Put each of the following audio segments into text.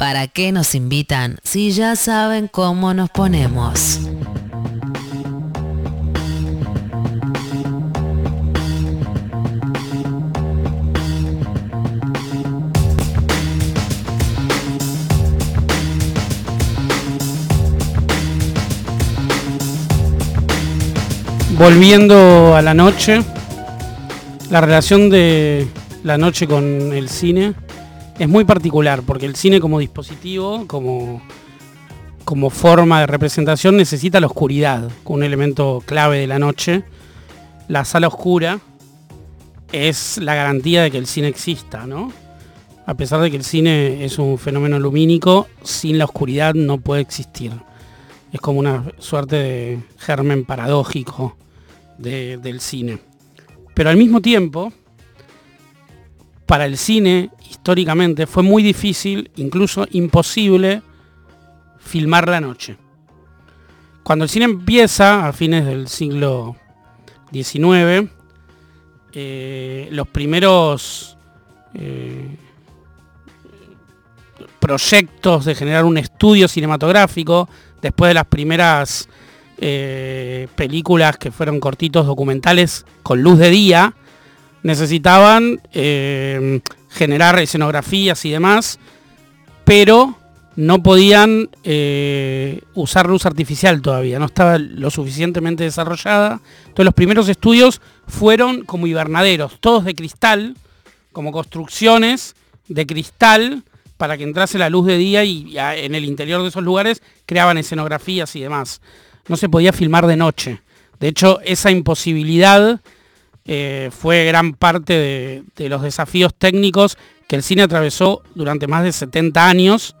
¿Para qué nos invitan si ya saben cómo nos ponemos? Volviendo a la noche, la relación de la noche con el cine es muy particular, porque el cine como dispositivo, como, como forma de representación, necesita la oscuridad, un elemento clave de la noche. La sala oscura es la garantía de que el cine exista, ¿no? A pesar de que el cine es un fenómeno lumínico, sin la oscuridad no puede existir. Es como una suerte de germen paradójico del cine. Pero al mismo tiempo, para el cine, históricamente, fue muy difícil, incluso imposible, filmar la noche. Cuando el cine empieza, a fines del siglo XIX, eh, los primeros eh, proyectos de generar un estudio cinematográfico, después de las primeras eh, películas que fueron cortitos documentales con luz de día, necesitaban eh, generar escenografías y demás, pero no podían eh, usar luz artificial todavía, no estaba lo suficientemente desarrollada. Entonces los primeros estudios fueron como hibernaderos, todos de cristal, como construcciones de cristal para que entrase la luz de día y en el interior de esos lugares creaban escenografías y demás no se podía filmar de noche. De hecho, esa imposibilidad eh, fue gran parte de, los desafíos técnicos que el cine atravesó durante más de 70 años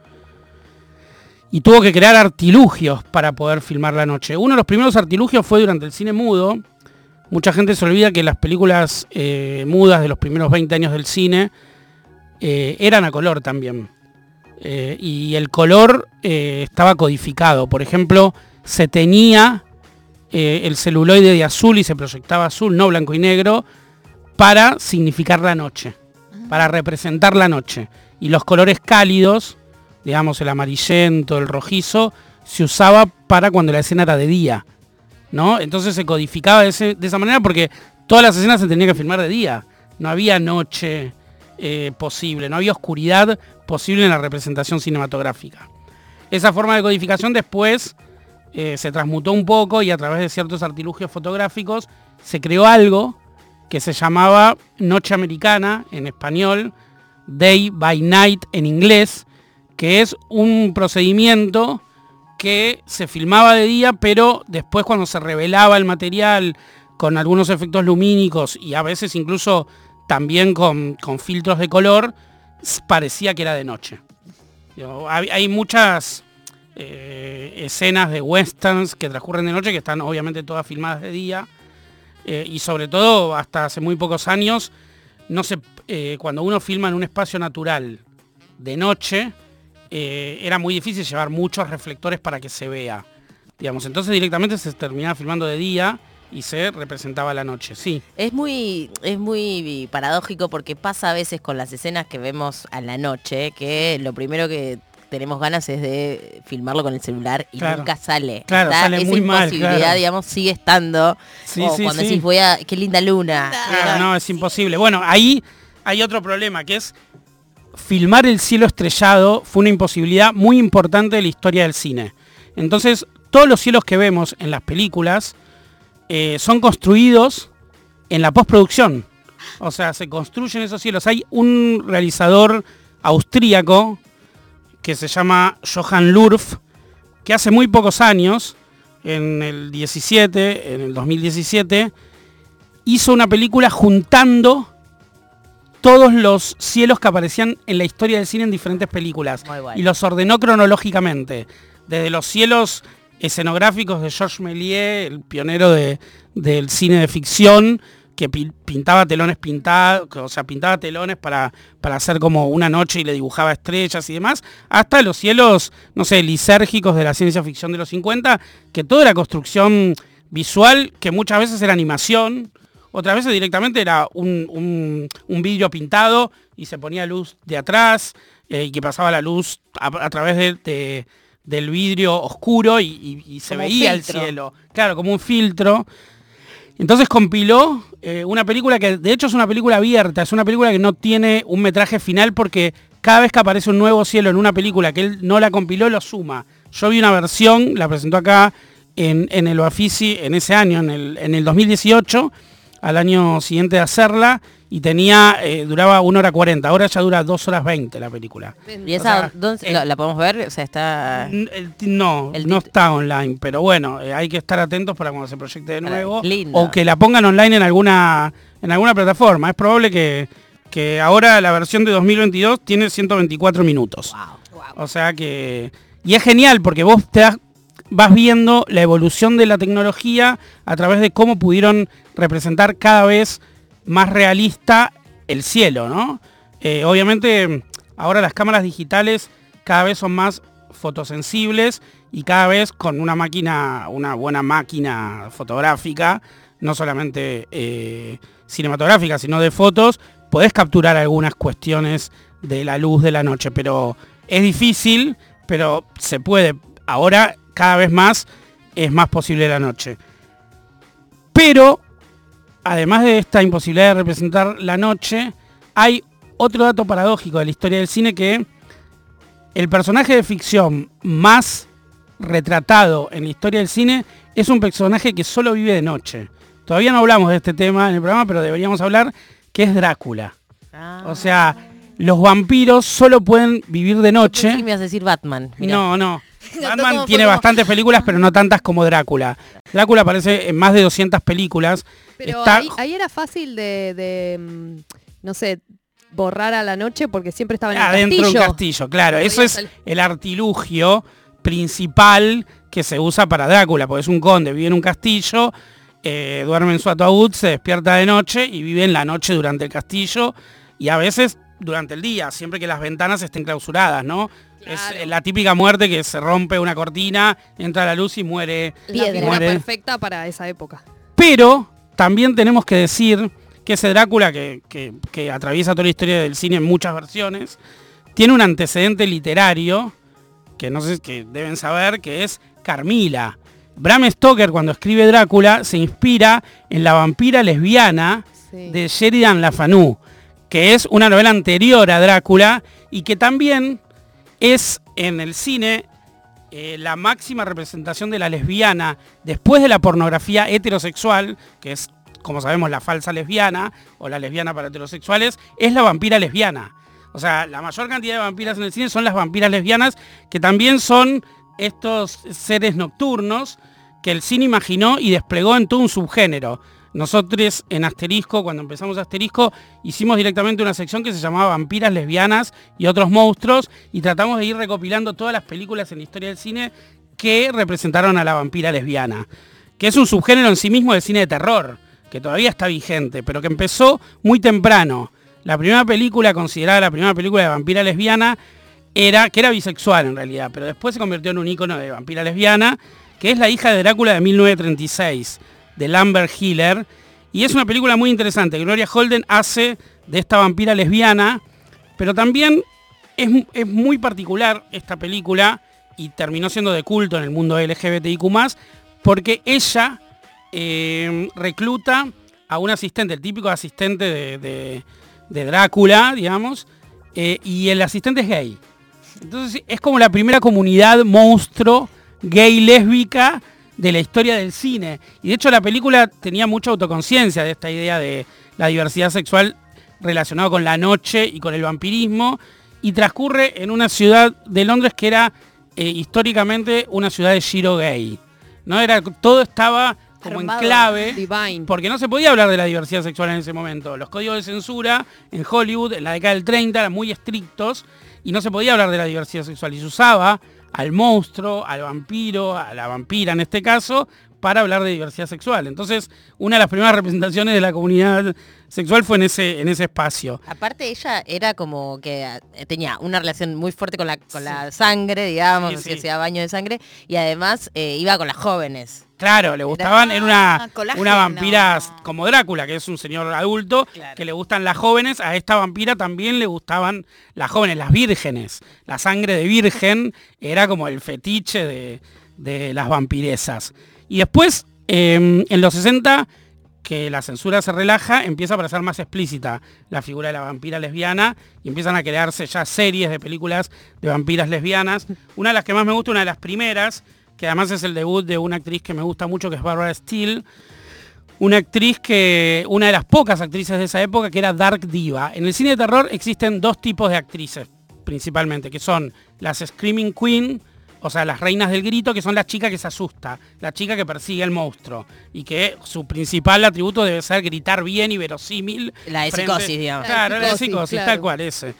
y tuvo que crear artilugios para poder filmar la noche. Uno de los primeros artilugios fue durante el cine mudo. Mucha gente se olvida que las películas eh, mudas de los primeros 20 años del cine eh, eran a color también. y el color estaba codificado. Por ejemplo, se tenía eh, el celuloide de azul y se proyectaba azul, no blanco y negro, para significar la noche, para representar la noche. Y los colores cálidos, digamos el amarillento, el rojizo, se usaba para cuando la escena era de día. ¿no? Entonces se codificaba de, esa manera porque todas las escenas se tenían que filmar de día. No había noche eh, posible, no había oscuridad posible en la representación cinematográfica. Esa forma de codificación después eh, se transmutó un poco y a través de ciertos artilugios fotográficos se creó algo que se llamaba Noche Americana en español, Day by Night en inglés, que es un procedimiento que se filmaba de día, pero después cuando se revelaba el material con algunos efectos lumínicos y a veces incluso también con, filtros de color, parecía que era de noche. hay muchas eh, escenas de westerns que transcurren de noche, que están obviamente todas filmadas de día. Eh, y sobre todo, hasta hace muy pocos años, no se, eh, cuando uno filma en un espacio natural de noche, era muy difícil llevar muchos reflectores para que se vea. Digamos, entonces directamente se terminaba filmando de día y se representaba la noche, sí. Es muy, es muy paradójico porque pasa a veces con las escenas que vemos a la noche, que lo primero que tenemos ganas es de filmarlo con el celular y nunca sale. Claro, sale Esa muy imposibilidad, digamos, sigue estando. Sí, cuando decís, voy a, qué linda luna. Claro, no, es imposible. Bueno, ahí hay otro problema, que es filmar el cielo estrellado fue una imposibilidad muy importante de la historia del cine. Entonces, todos los cielos que vemos en las películas eh, son construidos en la postproducción. O sea, se construyen esos cielos. Hay un realizador austríaco que se llama Johann Lurf, que hace muy pocos años, en el 17, en el 2017, hizo una película juntando todos los cielos que aparecían en la historia del cine en diferentes películas. Y los ordenó cronológicamente, desde los cielos escenográficos de Georges Méliès, el pionero del cine de ficción, que pintaba telones pintados, o sea, pintaba telones para, para hacer como una noche y le dibujaba estrellas y demás, hasta los cielos, no sé, lisérgicos de la ciencia ficción de los 50, que toda era construcción visual, que muchas veces era animación, otras veces directamente era un, un, vídeo pintado y se ponía luz de atrás. eh, y que pasaba la luz a, través de, del vidrio oscuro y, se veía el cielo. Claro, como un filtro. Entonces compiló eh, una película que de hecho es una película abierta, es una película que no tiene un metraje final porque cada vez que aparece un nuevo cielo en una película que él no la compiló, lo suma. Yo vi una versión, la presentó acá en, el Oafisi en ese año, en el, en el 2018, al año siguiente de hacerla, y tenía, eh, duraba 1 hora 40, ahora ya dura 2 horas 20 la película. ¿Y esa la, podemos ver? O sea, está... No, no está online, pero bueno, eh, hay que estar atentos para cuando se proyecte de nuevo. O que la pongan online en alguna, en alguna plataforma. Es probable que, que ahora la versión de 2022 tiene 124 minutos. O sea que... Y es genial porque vos te vas viendo la evolución de la tecnología a través de cómo pudieron representar cada vez más realista el cielo, ¿no? Eh, obviamente ahora las cámaras digitales cada vez son más fotosensibles y cada vez con una máquina, una buena máquina fotográfica, no solamente eh, cinematográfica, sino de fotos, podés capturar algunas cuestiones de la luz de la noche, pero es difícil, pero se puede. Ahora cada vez más es más posible la noche. Pero además de esta imposibilidad de representar la noche, hay otro dato paradójico de la historia del cine que el personaje de ficción más retratado en la historia del cine es un personaje que solo vive de noche. Todavía no hablamos de este tema en el programa, pero deberíamos hablar que es Drácula. O sea, los vampiros solo pueden vivir de noche. me vas a decir Batman? No, no. Batman tiene bastantes películas, pero no tantas como Drácula. Drácula aparece en más de 200 películas. Pero ahí, era fácil de, mm, no sé, borrar a la noche porque siempre estaba en el Adentro castillo. Adentro un castillo, claro. Eso es el artilugio principal que se usa para Drácula, porque es un conde, vive en un castillo, eh, duerme en su ataúd, se despierta de noche y vive en la noche durante el castillo y a veces durante el día, siempre que las ventanas estén clausuradas, ¿no? Es la típica muerte que se rompe una cortina, entra la luz y muere. La perfecta para esa época. Pero también tenemos que decir que ese Drácula que, que, atraviesa toda la historia del cine en muchas versiones, tiene un antecedente literario que no sé que deben saber que es Carmila. Bram Stoker cuando escribe Drácula se inspira en la vampira lesbiana de Sheridan LaFanu, que es una novela anterior a Drácula y que también es en el cine eh, la máxima representación de la lesbiana después de la pornografía heterosexual, que es, como sabemos, la falsa lesbiana o la lesbiana para heterosexuales, es la vampira lesbiana. O sea, la mayor cantidad de vampiras en el cine son las vampiras lesbianas, que también son estos seres nocturnos que el cine imaginó y desplegó en todo un subgénero. Nosotros en Asterisco, cuando empezamos Asterisco, hicimos directamente una sección que se llamaba Vampiras, Lesbianas y otros monstruos y tratamos de ir recopilando todas las películas en la historia del cine que representaron a la vampira lesbiana, que es un subgénero en sí mismo del cine de terror, que todavía está vigente, pero que empezó muy temprano. La primera película, considerada la primera película de vampira lesbiana, era, que era bisexual en realidad, pero después se convirtió en un ícono de vampira lesbiana, que es La hija de Drácula de 1936 de Lambert Hiller. Y es una película muy interesante. Gloria Holden hace de esta vampira lesbiana, pero también es, muy particular esta película y terminó siendo de culto en el mundo LGBTIQ+, porque ella eh, recluta a un asistente, el típico asistente de, Drácula, digamos, eh, y el asistente es gay. Entonces es como la primera comunidad monstruo gay lésbica de la historia del cine. Y de hecho la película tenía mucha autoconciencia de esta idea de la diversidad sexual relacionada con la noche y con el vampirismo. Y transcurre en una ciudad de Londres que era eh, históricamente una ciudad de giro gay. ¿no? Era, todo estaba como en clave, porque no se podía hablar de la diversidad sexual en ese momento. Los códigos de censura en Hollywood en la década del 30 eran muy estrictos y no se podía hablar de la diversidad sexual y se usaba al monstruo, al vampiro, a la vampira en este caso, para hablar de diversidad sexual. Entonces, una de las primeras representaciones de la comunidad sexual fue en ese, en ese espacio. Aparte, ella era como que eh, tenía una relación muy fuerte con la, con la sangre, digamos, que hacía baño de sangre, y además eh, iba con las jóvenes. Claro, le gustaban, era una, colágeno. una vampira como Drácula, que es un señor adulto, Claro. que le gustan las jóvenes, a esta vampira también le gustaban las jóvenes, las vírgenes. La sangre de virgen era como el fetiche de, de las vampiresas. Y después, eh, en los 60, que la censura se relaja, empieza a parecer más explícita la figura de la vampira lesbiana y empiezan a crearse ya series de películas de vampiras lesbianas. Una de las que más me gusta, una de las primeras, que además es el debut de una actriz que me gusta mucho, que es Barbara Steele, una actriz que, una de las pocas actrices de esa época, que era Dark Diva. En el cine de terror existen dos tipos de actrices, principalmente, que son las Screaming Queen, o sea, las reinas del grito, que son las chicas que se asusta, la chica que persigue al monstruo, y que su principal atributo debe ser gritar bien y verosímil. La de frente- psicosis, digamos. Claro, la de Psicosis, psicosis, claro. tal cual, ese.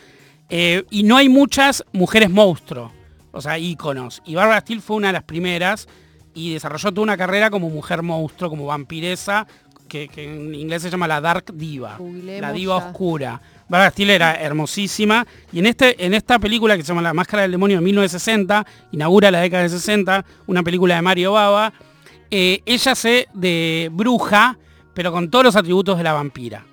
Eh, y no hay muchas mujeres monstruo, o sea, íconos. Y Barbara Steele fue una de las primeras y desarrolló toda una carrera como mujer monstruo, como vampiresa, que, que en inglés se llama la Dark Diva, la diva oscura. Barbara Steele era hermosísima y en, este, en esta película que se llama La Máscara del Demonio de 1960, inaugura la década de 60, una película de Mario Bava, eh, ella se de bruja, pero con todos los atributos de la vampira.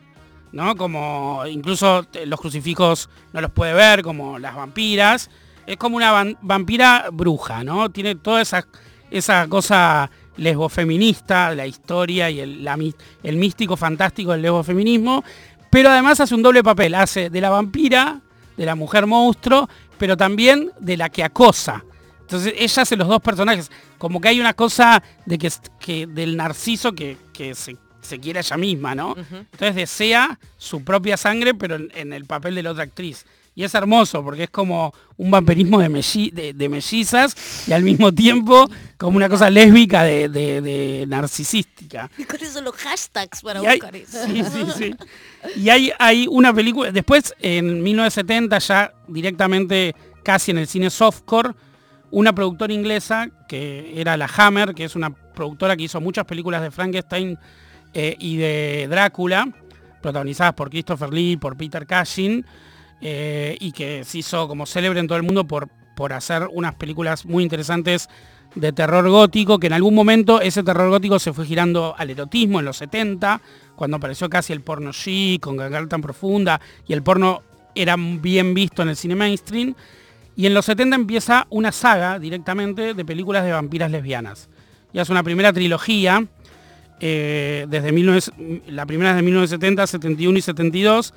¿no? Como incluso los crucifijos no los puede ver, como las vampiras. Es como una van- vampira bruja, ¿no? Tiene toda esa, esa cosa lesbofeminista, la historia y el, la el místico fantástico del lesbofeminismo, pero además hace un doble papel, hace de la vampira, de la mujer monstruo, pero también de la que acosa. Entonces ella hace los dos personajes, como que hay una cosa de que, que del narciso que, que se, se quiere a ella misma, ¿no? Entonces desea su propia sangre, pero en, en el papel de la otra actriz. Y es hermoso porque es como un vampirismo de, melli- de, de mellizas y al mismo tiempo como una cosa lésbica de, de- narcisística. Y con eso los hashtags para Y hay, buscar eso. sí, sí, sí. Y hay, hay una película, después en 1970 ya directamente casi en el cine softcore, una productora inglesa que era la Hammer, que es una productora que hizo muchas películas de Frankenstein eh, y de Drácula, protagonizadas por Christopher Lee, por Peter Cushing, eh, y que se hizo como célebre en todo el mundo por, por hacer unas películas muy interesantes de terror gótico, que en algún momento ese terror gótico se fue girando al erotismo en los 70, cuando apareció casi el porno chic, con Gangal tan profunda, y el porno era bien visto en el cine mainstream. Y en los 70 empieza una saga directamente de películas de vampiras lesbianas. Ya es una primera trilogía, eh, desde 19 la primera es de 1970, 71 y 72.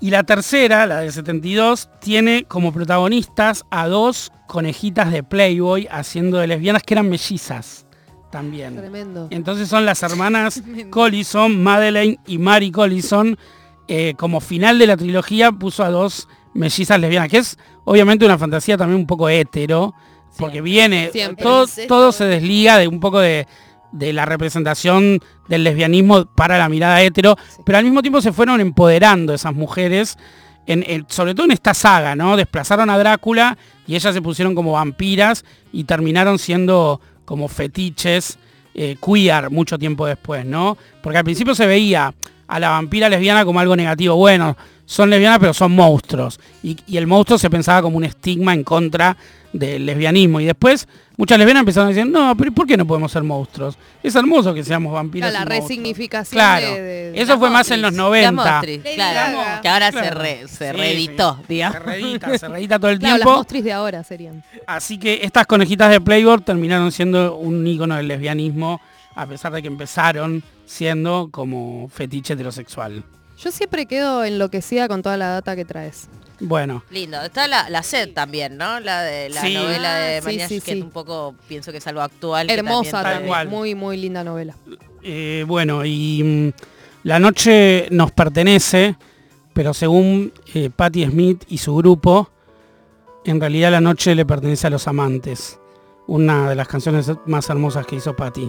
Y la tercera, la de 72, tiene como protagonistas a dos conejitas de Playboy haciendo de lesbianas que eran mellizas también. Tremendo. Entonces son las hermanas Collison, Madeleine y Mary Collison. eh, como final de la trilogía puso a dos mellizas lesbianas, que es obviamente una fantasía también un poco hétero, porque viene, Siempre. todo se desliga de un poco de, de la representación del lesbianismo para la mirada hetero, pero al mismo tiempo se fueron empoderando esas mujeres, en, sobre todo en esta saga, ¿no? Desplazaron a Drácula y ellas se pusieron como vampiras y terminaron siendo como fetiches eh, queer mucho tiempo después, ¿no? Porque al principio se veía a la vampira lesbiana como algo negativo. Bueno, son lesbianas pero son monstruos. Y, y el monstruo se pensaba como un estigma en contra del lesbianismo. Y después muchas lesbianas empezaron a decir, no, pero ¿por qué no podemos ser monstruos? Es hermoso que seamos vampiras. Claro, la y monstruos". resignificación Claro. de- de- de- Eso fue más en los Las 90. Mostris, Lady claro, que ahora se, Claro. re- se Sí, reeditó, sí. digamos. Se reedita, se reedita todo el Claro, las tiempo. mostris de ahora serían. Así que estas conejitas de Playboy terminaron siendo un ícono del lesbianismo, a pesar de que empezaron siendo como fetiche heterosexual. Yo siempre quedo enloquecida con toda la data que traes. Bueno, Lindo. Está la, la sed también, ¿no? La de la Sí. novela de Ah, sí, María sí, que sí. un poco pienso que es algo actual. Hermosa también Tal también. cual. Muy, muy linda novela. eh, bueno, y mm, la noche nos pertenece, pero según eh, Patti Smith y su grupo, en realidad la noche le pertenece a los amantes. Una de las canciones más hermosas que hizo Patti.